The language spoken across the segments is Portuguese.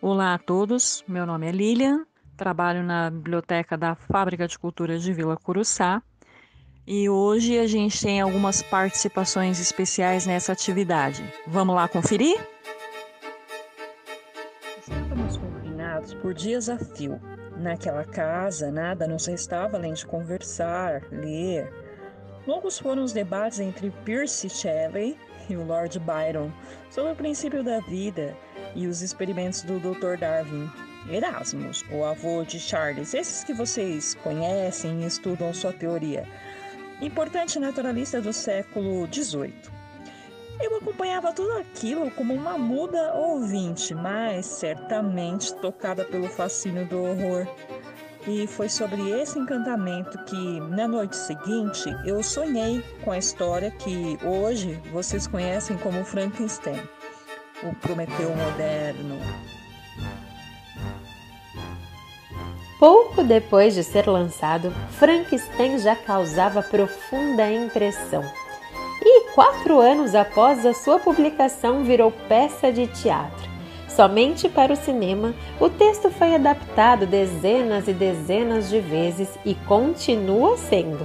Olá a todos, meu nome é Lilian, trabalho na biblioteca da Fábrica de Cultura de Vila Curuçá e hoje a gente tem algumas participações especiais nessa atividade. Vamos lá conferir? Estávamos confinados por dias a fio. Naquela casa, nada nos restava além de conversar, ler. Longos foram os debates entre Percy Shelley e o Lord Byron sobre o princípio da vida e os experimentos do Dr. Darwin. Erasmus, o avô de Charles, esses que vocês conhecem e estudam sua teoria, importante naturalista do século XVIII. Eu acompanhava tudo aquilo como uma muda ouvinte, mas certamente tocada pelo fascínio do horror. E foi sobre esse encantamento que, na noite seguinte, eu sonhei com a história que hoje vocês conhecem como Frankenstein o Prometeu moderno. Pouco depois de ser lançado, Frankenstein já causava profunda impressão. E quatro anos após a sua publicação, virou peça de teatro. Somente para o cinema, o texto foi adaptado dezenas e dezenas de vezes e continua sendo.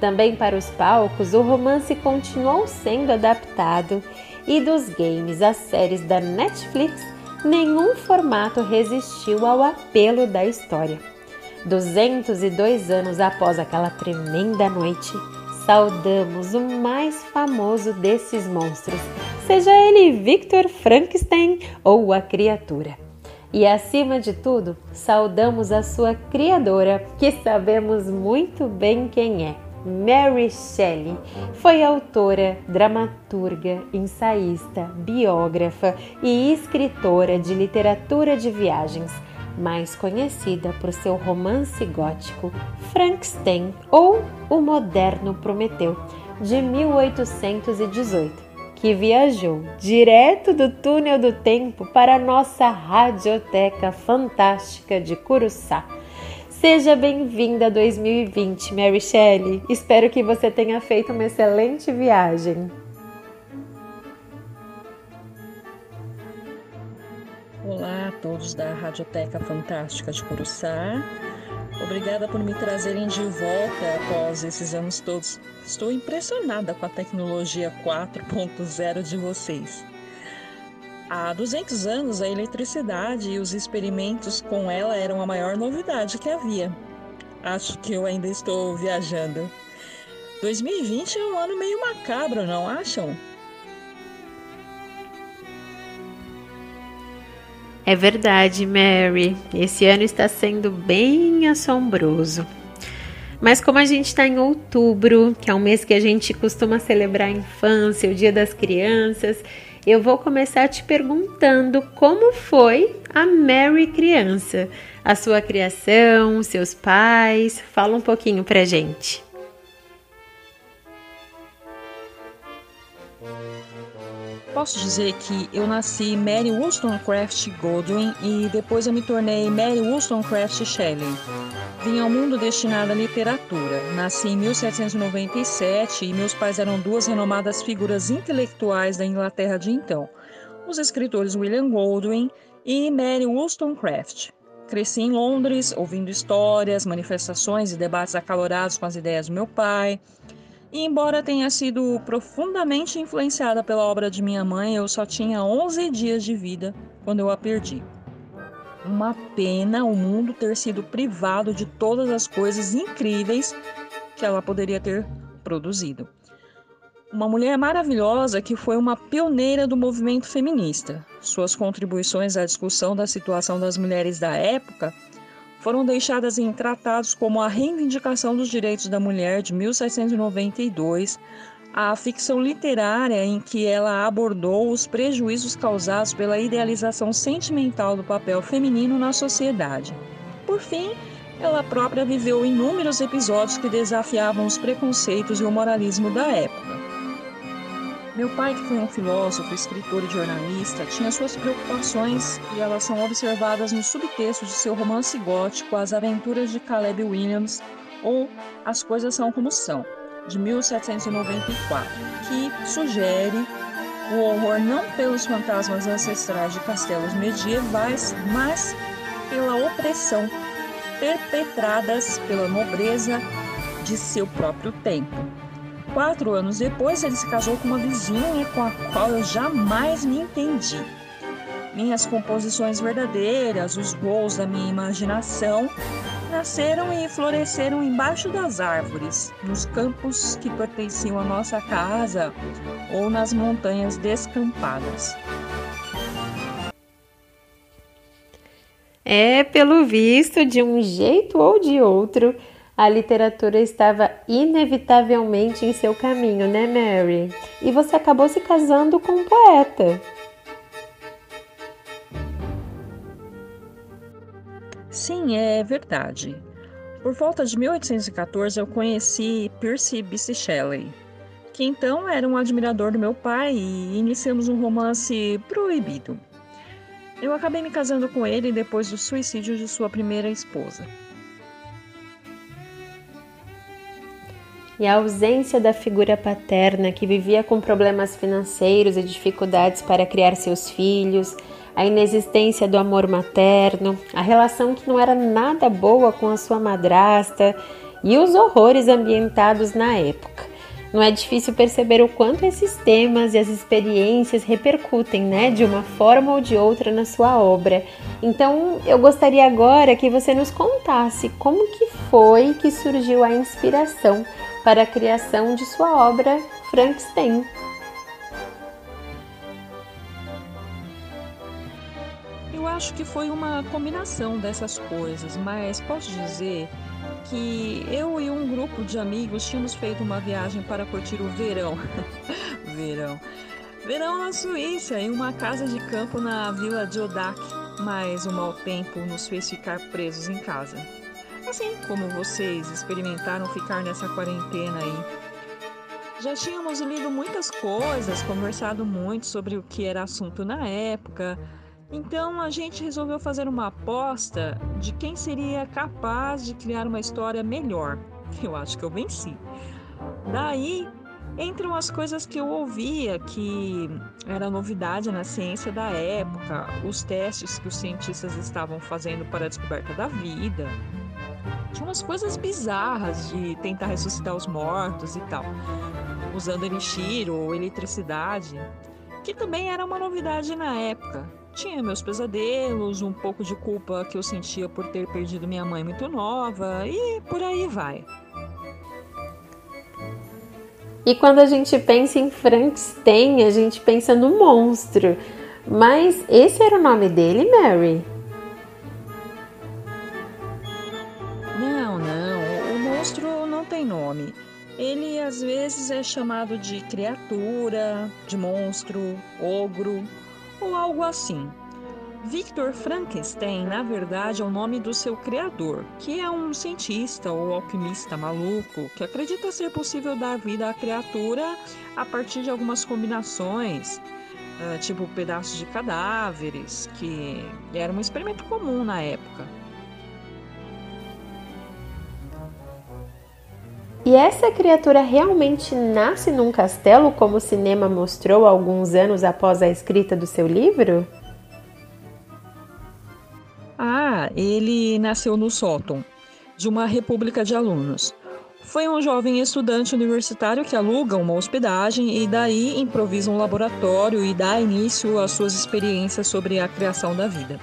Também para os palcos, o romance continuou sendo adaptado e dos games às séries da Netflix, nenhum formato resistiu ao apelo da história. 202 anos após aquela tremenda noite, saudamos o mais famoso desses monstros, seja ele Victor Frankenstein ou a criatura. E acima de tudo, saudamos a sua criadora, que sabemos muito bem quem é Mary Shelley foi autora, dramaturga, ensaísta, biógrafa e escritora de literatura de viagens, mais conhecida por seu romance gótico Frankenstein ou O Moderno Prometeu, de 1818, que viajou direto do túnel do tempo para a nossa radioteca fantástica de Curuçá Seja bem-vinda a 2020, Mary Shelley. Espero que você tenha feito uma excelente viagem. Olá a todos da Radioteca Fantástica de Curuçá. Obrigada por me trazerem de volta após esses anos todos. Estou impressionada com a tecnologia 4.0 de vocês. Há 200 anos, a eletricidade e os experimentos com ela eram a maior novidade que havia. Acho que eu ainda estou viajando. 2020 é um ano meio macabro, não acham? É verdade, Mary. Esse ano está sendo bem assombroso. Mas como a gente está em outubro, que é um mês que a gente costuma celebrar a infância, o Dia das Crianças, eu vou começar te perguntando como foi a Mary criança, a sua criação, seus pais. Fala um pouquinho pra gente. Posso dizer que eu nasci Mary Wollstonecraft Godwin e depois eu me tornei Mary Wollstonecraft Shelley. Vim ao mundo destinado à literatura. Nasci em 1797 e meus pais eram duas renomadas figuras intelectuais da Inglaterra de então, os escritores William Goldwyn e Mary Wollstonecraft. Cresci em Londres, ouvindo histórias, manifestações e debates acalorados com as ideias do meu pai. E embora tenha sido profundamente influenciada pela obra de minha mãe, eu só tinha 11 dias de vida quando eu a perdi. Uma pena o mundo ter sido privado de todas as coisas incríveis que ela poderia ter produzido. Uma mulher maravilhosa que foi uma pioneira do movimento feminista. Suas contribuições à discussão da situação das mulheres da época foram deixadas em tratados como a Reivindicação dos Direitos da Mulher de 1792, a ficção literária em que ela abordou os prejuízos causados pela idealização sentimental do papel feminino na sociedade. Por fim, ela própria viveu inúmeros episódios que desafiavam os preconceitos e o moralismo da época. Meu pai, que foi um filósofo, escritor e jornalista, tinha suas preocupações e elas são observadas no subtexto de seu romance gótico As Aventuras de Caleb Williams ou As Coisas São Como São, de 1794, que sugere O horror não pelos fantasmas ancestrais de castelos medievais, mas pela opressão perpetradas pela nobreza de seu próprio tempo. Quatro anos depois, ele se casou com uma vizinha com a qual eu jamais me entendi. Minhas composições verdadeiras, os gols da minha imaginação, nasceram e floresceram embaixo das árvores, nos campos que pertenciam à nossa casa ou nas montanhas descampadas. É, pelo visto, de um jeito ou de outro, a literatura estava inevitavelmente em seu caminho, né, Mary? E você acabou se casando com um poeta. Sim, é verdade. Por volta de 1814 eu conheci Percy Bysshe Shelley, que então era um admirador do meu pai e iniciamos um romance proibido. Eu acabei me casando com ele depois do suicídio de sua primeira esposa. E a ausência da figura paterna que vivia com problemas financeiros e dificuldades para criar seus filhos, a inexistência do amor materno, a relação que não era nada boa com a sua madrasta e os horrores ambientados na época. Não é difícil perceber o quanto esses temas e as experiências repercutem, né, de uma forma ou de outra na sua obra. Então, eu gostaria agora que você nos contasse como que foi que surgiu a inspiração para a criação de sua obra Frankenstein. Acho que foi uma combinação dessas coisas, mas posso dizer que eu e um grupo de amigos tínhamos feito uma viagem para curtir o verão. verão. Verão na Suíça, em uma casa de campo na vila de Odak, mas o mau tempo nos fez ficar presos em casa. Assim como vocês experimentaram ficar nessa quarentena aí. Já tínhamos lido muitas coisas, conversado muito sobre o que era assunto na época, então a gente resolveu fazer uma aposta de quem seria capaz de criar uma história melhor. Eu acho que eu venci. Daí entram as coisas que eu ouvia que era novidade na ciência da época, os testes que os cientistas estavam fazendo para a descoberta da vida. Tinha umas coisas bizarras de tentar ressuscitar os mortos e tal, usando elixir ou eletricidade, que também era uma novidade na época. Tinha meus pesadelos, um pouco de culpa que eu sentia por ter perdido minha mãe muito nova e por aí vai. E quando a gente pensa em Frankenstein, a gente pensa no monstro. Mas esse era o nome dele, Mary? Não, não. O monstro não tem nome. Ele às vezes é chamado de criatura, de monstro, ogro ou algo assim. Victor Frankenstein, na verdade, é o nome do seu criador, que é um cientista ou alquimista maluco que acredita ser possível dar vida à criatura a partir de algumas combinações, uh, tipo pedaços de cadáveres, que era um experimento comum na época. E essa criatura realmente nasce num castelo, como o cinema mostrou alguns anos após a escrita do seu livro? Ah, ele nasceu no sótão de uma república de alunos. Foi um jovem estudante universitário que aluga uma hospedagem e daí improvisa um laboratório e dá início às suas experiências sobre a criação da vida.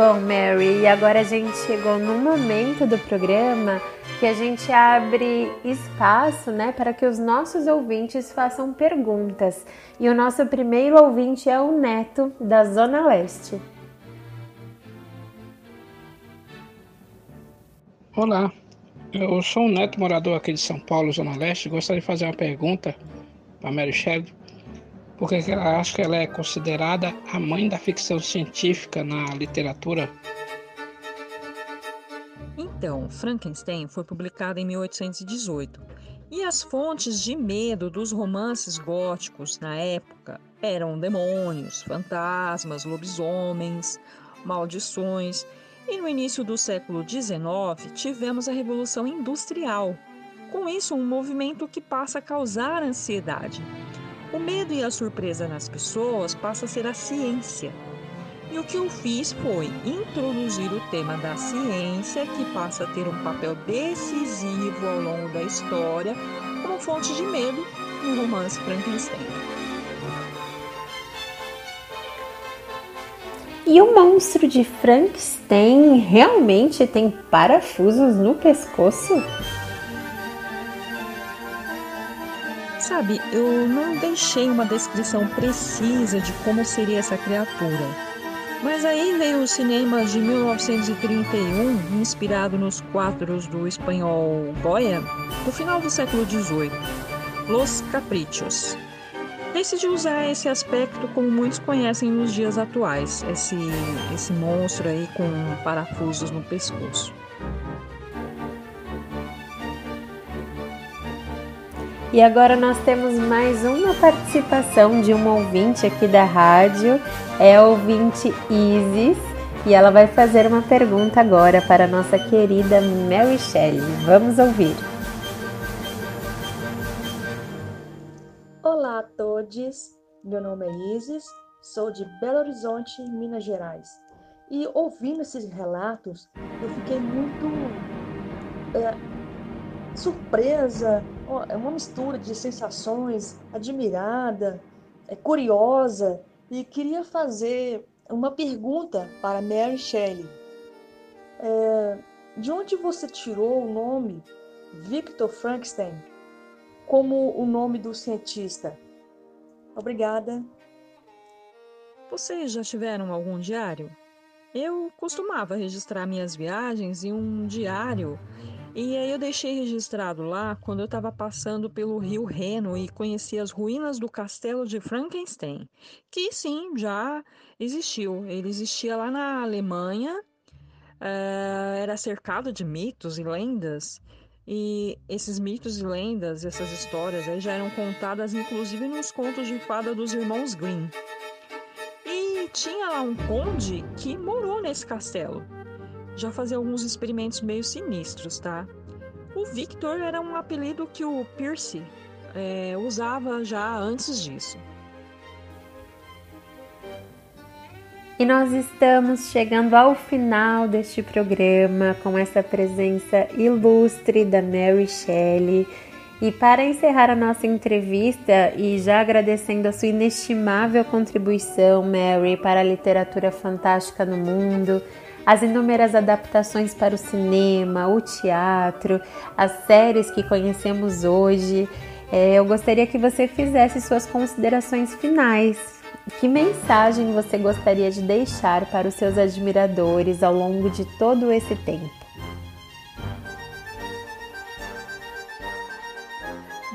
Bom, Mary, e agora a gente chegou no momento do programa que a gente abre espaço, né, para que os nossos ouvintes façam perguntas. E o nosso primeiro ouvinte é o Neto, da Zona Leste. Olá, eu sou um neto morador aqui de São Paulo, Zona Leste. Gostaria de fazer uma pergunta para Mary Shelley porque ela acha que ela é considerada a mãe da ficção científica na literatura. Então, Frankenstein foi publicado em 1818 e as fontes de medo dos romances góticos na época eram demônios, fantasmas, lobisomens, maldições. E no início do século XIX tivemos a Revolução Industrial, com isso um movimento que passa a causar ansiedade. O medo e a surpresa nas pessoas passa a ser a ciência. E o que eu fiz foi introduzir o tema da ciência, que passa a ter um papel decisivo ao longo da história, como fonte de medo no romance Frankenstein. E o monstro de Frankenstein realmente tem parafusos no pescoço? Sabe, eu não deixei uma descrição precisa de como seria essa criatura. Mas aí veio o cinema de 1931, inspirado nos quadros do espanhol Goya, do final do século XVIII, Los Caprichos. Decidi usar esse aspecto como muitos conhecem nos dias atuais, esse, esse monstro aí com parafusos no pescoço. E agora nós temos mais uma participação de uma ouvinte aqui da rádio, é a ouvinte Isis, e ela vai fazer uma pergunta agora para a nossa querida Mary Shelley. Vamos ouvir. Olá a todos, meu nome é Isis, sou de Belo Horizonte, Minas Gerais. E ouvindo esses relatos, eu fiquei muito é, surpresa, uma mistura de sensações, admirada, é, curiosa, e queria fazer uma pergunta para Mary Shelley. É, de onde você tirou o nome Victor Frankenstein como o nome do cientista? Obrigada. Vocês já tiveram algum diário? Eu costumava registrar minhas viagens em um diário e aí eu deixei registrado lá quando eu estava passando pelo rio Reno e conheci as ruínas do castelo de Frankenstein, que sim, já existiu. Ele existia lá na Alemanha, uh, era cercado de mitos e lendas. E esses mitos e lendas, essas histórias aí já eram contadas inclusive nos contos de fada dos irmãos Grimm. E tinha lá um conde que morou nesse castelo já fazia alguns experimentos meio sinistros, tá? O Victor era um apelido que o Pierce é, usava já antes disso. E nós estamos chegando ao final deste programa com essa presença ilustre da Mary Shelley. E para encerrar a nossa entrevista e já agradecendo a sua inestimável contribuição, Mary, para a literatura fantástica no mundo, as inúmeras adaptações para o cinema, o teatro, as séries que conhecemos hoje. É, eu gostaria que você fizesse suas considerações finais. Que mensagem você gostaria de deixar para os seus admiradores ao longo de todo esse tempo?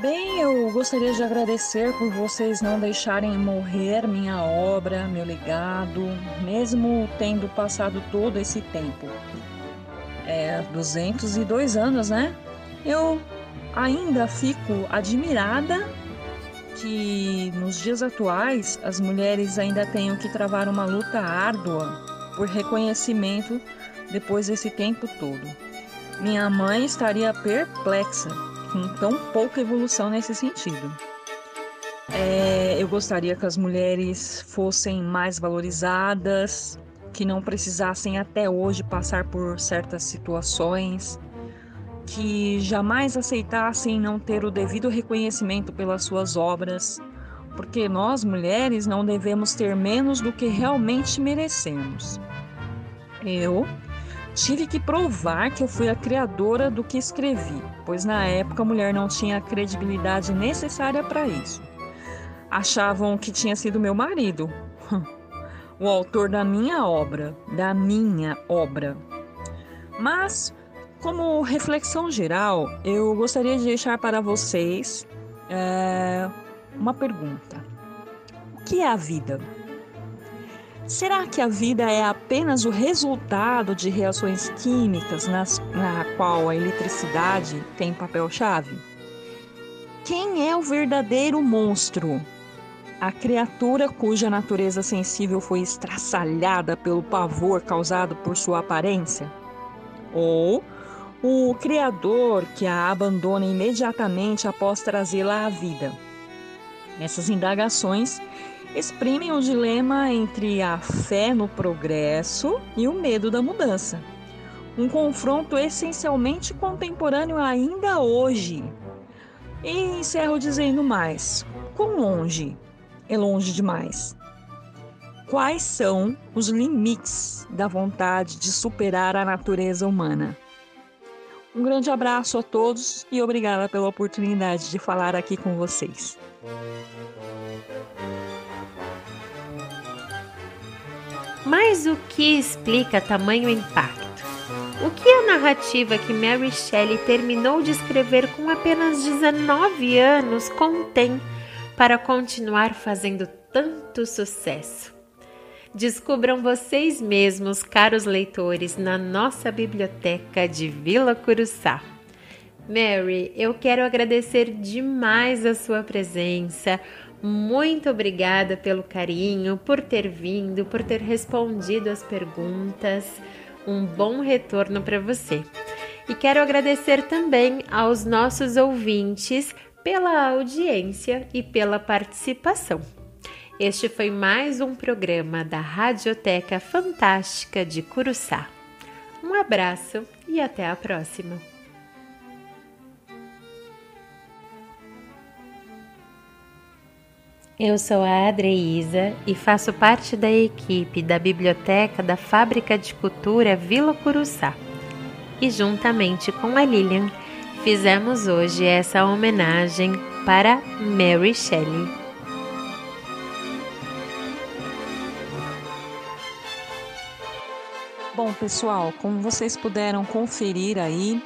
Bem, eu gostaria de agradecer por vocês não deixarem morrer minha obra, meu legado, mesmo tendo passado todo esse tempo. É, 202 anos, né? Eu ainda fico admirada que nos dias atuais as mulheres ainda tenham que travar uma luta árdua por reconhecimento depois desse tempo todo. Minha mãe estaria perplexa com tão pouca evolução nesse sentido. É, eu gostaria que as mulheres fossem mais valorizadas, que não precisassem até hoje passar por certas situações, que jamais aceitassem não ter o devido reconhecimento pelas suas obras, porque nós mulheres não devemos ter menos do que realmente merecemos. Eu Tive que provar que eu fui a criadora do que escrevi, pois na época a mulher não tinha a credibilidade necessária para isso. Achavam que tinha sido meu marido, o autor da minha obra, da minha obra. Mas, como reflexão geral, eu gostaria de deixar para vocês é, uma pergunta: O que é a vida? Será que a vida é apenas o resultado de reações químicas nas, na qual a eletricidade tem papel-chave? Quem é o verdadeiro monstro? A criatura cuja natureza sensível foi estraçalhada pelo pavor causado por sua aparência? Ou o criador que a abandona imediatamente após trazê-la à vida. Essas indagações exprimem o dilema entre a fé no progresso e o medo da mudança. Um confronto essencialmente contemporâneo ainda hoje. E encerro dizendo mais: quão longe é longe demais? Quais são os limites da vontade de superar a natureza humana? Um grande abraço a todos e obrigada pela oportunidade de falar aqui com vocês. Mas o que explica tamanho impacto? O que a narrativa que Mary Shelley terminou de escrever com apenas 19 anos contém para continuar fazendo tanto sucesso? Descubram vocês mesmos, caros leitores, na nossa biblioteca de Vila Curuçá. Mary, eu quero agradecer demais a sua presença. Muito obrigada pelo carinho, por ter vindo, por ter respondido as perguntas. Um bom retorno para você. E quero agradecer também aos nossos ouvintes pela audiência e pela participação. Este foi mais um programa da Radioteca Fantástica de Curuçá. Um abraço e até a próxima! Eu sou a Adreísa e faço parte da equipe da Biblioteca da Fábrica de Cultura Vila Curuçá. E juntamente com a Lilian, fizemos hoje essa homenagem para Mary Shelley. Bom, pessoal, como vocês puderam conferir aí,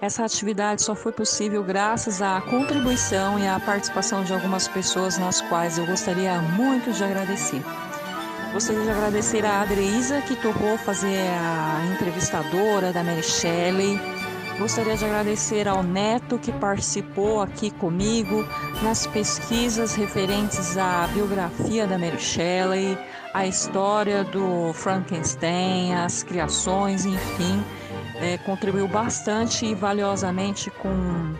essa atividade só foi possível graças à contribuição e à participação de algumas pessoas nas quais eu gostaria muito de agradecer. Gostaria de agradecer a Adreisa, que topou fazer a entrevistadora da Mary Shelley. Gostaria de agradecer ao Neto, que participou aqui comigo nas pesquisas referentes à biografia da Mary Shelley, a história do Frankenstein, as criações, enfim, é, contribuiu bastante e valiosamente com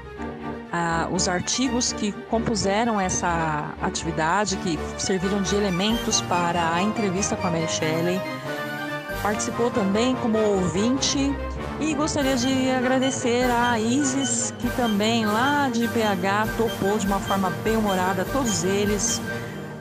ah, os artigos que compuseram essa atividade, que serviram de elementos para a entrevista com a Mary Shelley. Participou também como ouvinte e gostaria de agradecer a Isis, que também lá de PH topou de uma forma bem humorada, todos eles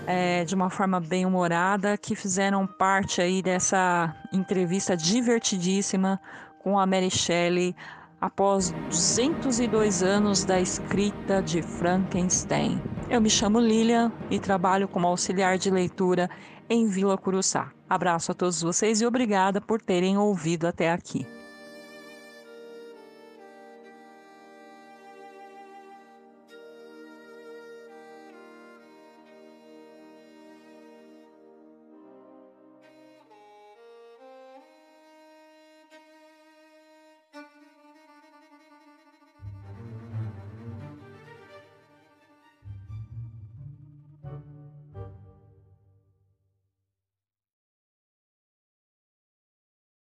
é, de uma forma bem humorada, que fizeram parte aí dessa entrevista divertidíssima com a Mary Shelley após 202 anos da escrita de Frankenstein. Eu me chamo Lilian e trabalho como auxiliar de leitura em Vila Curuçá. Abraço a todos vocês e obrigada por terem ouvido até aqui.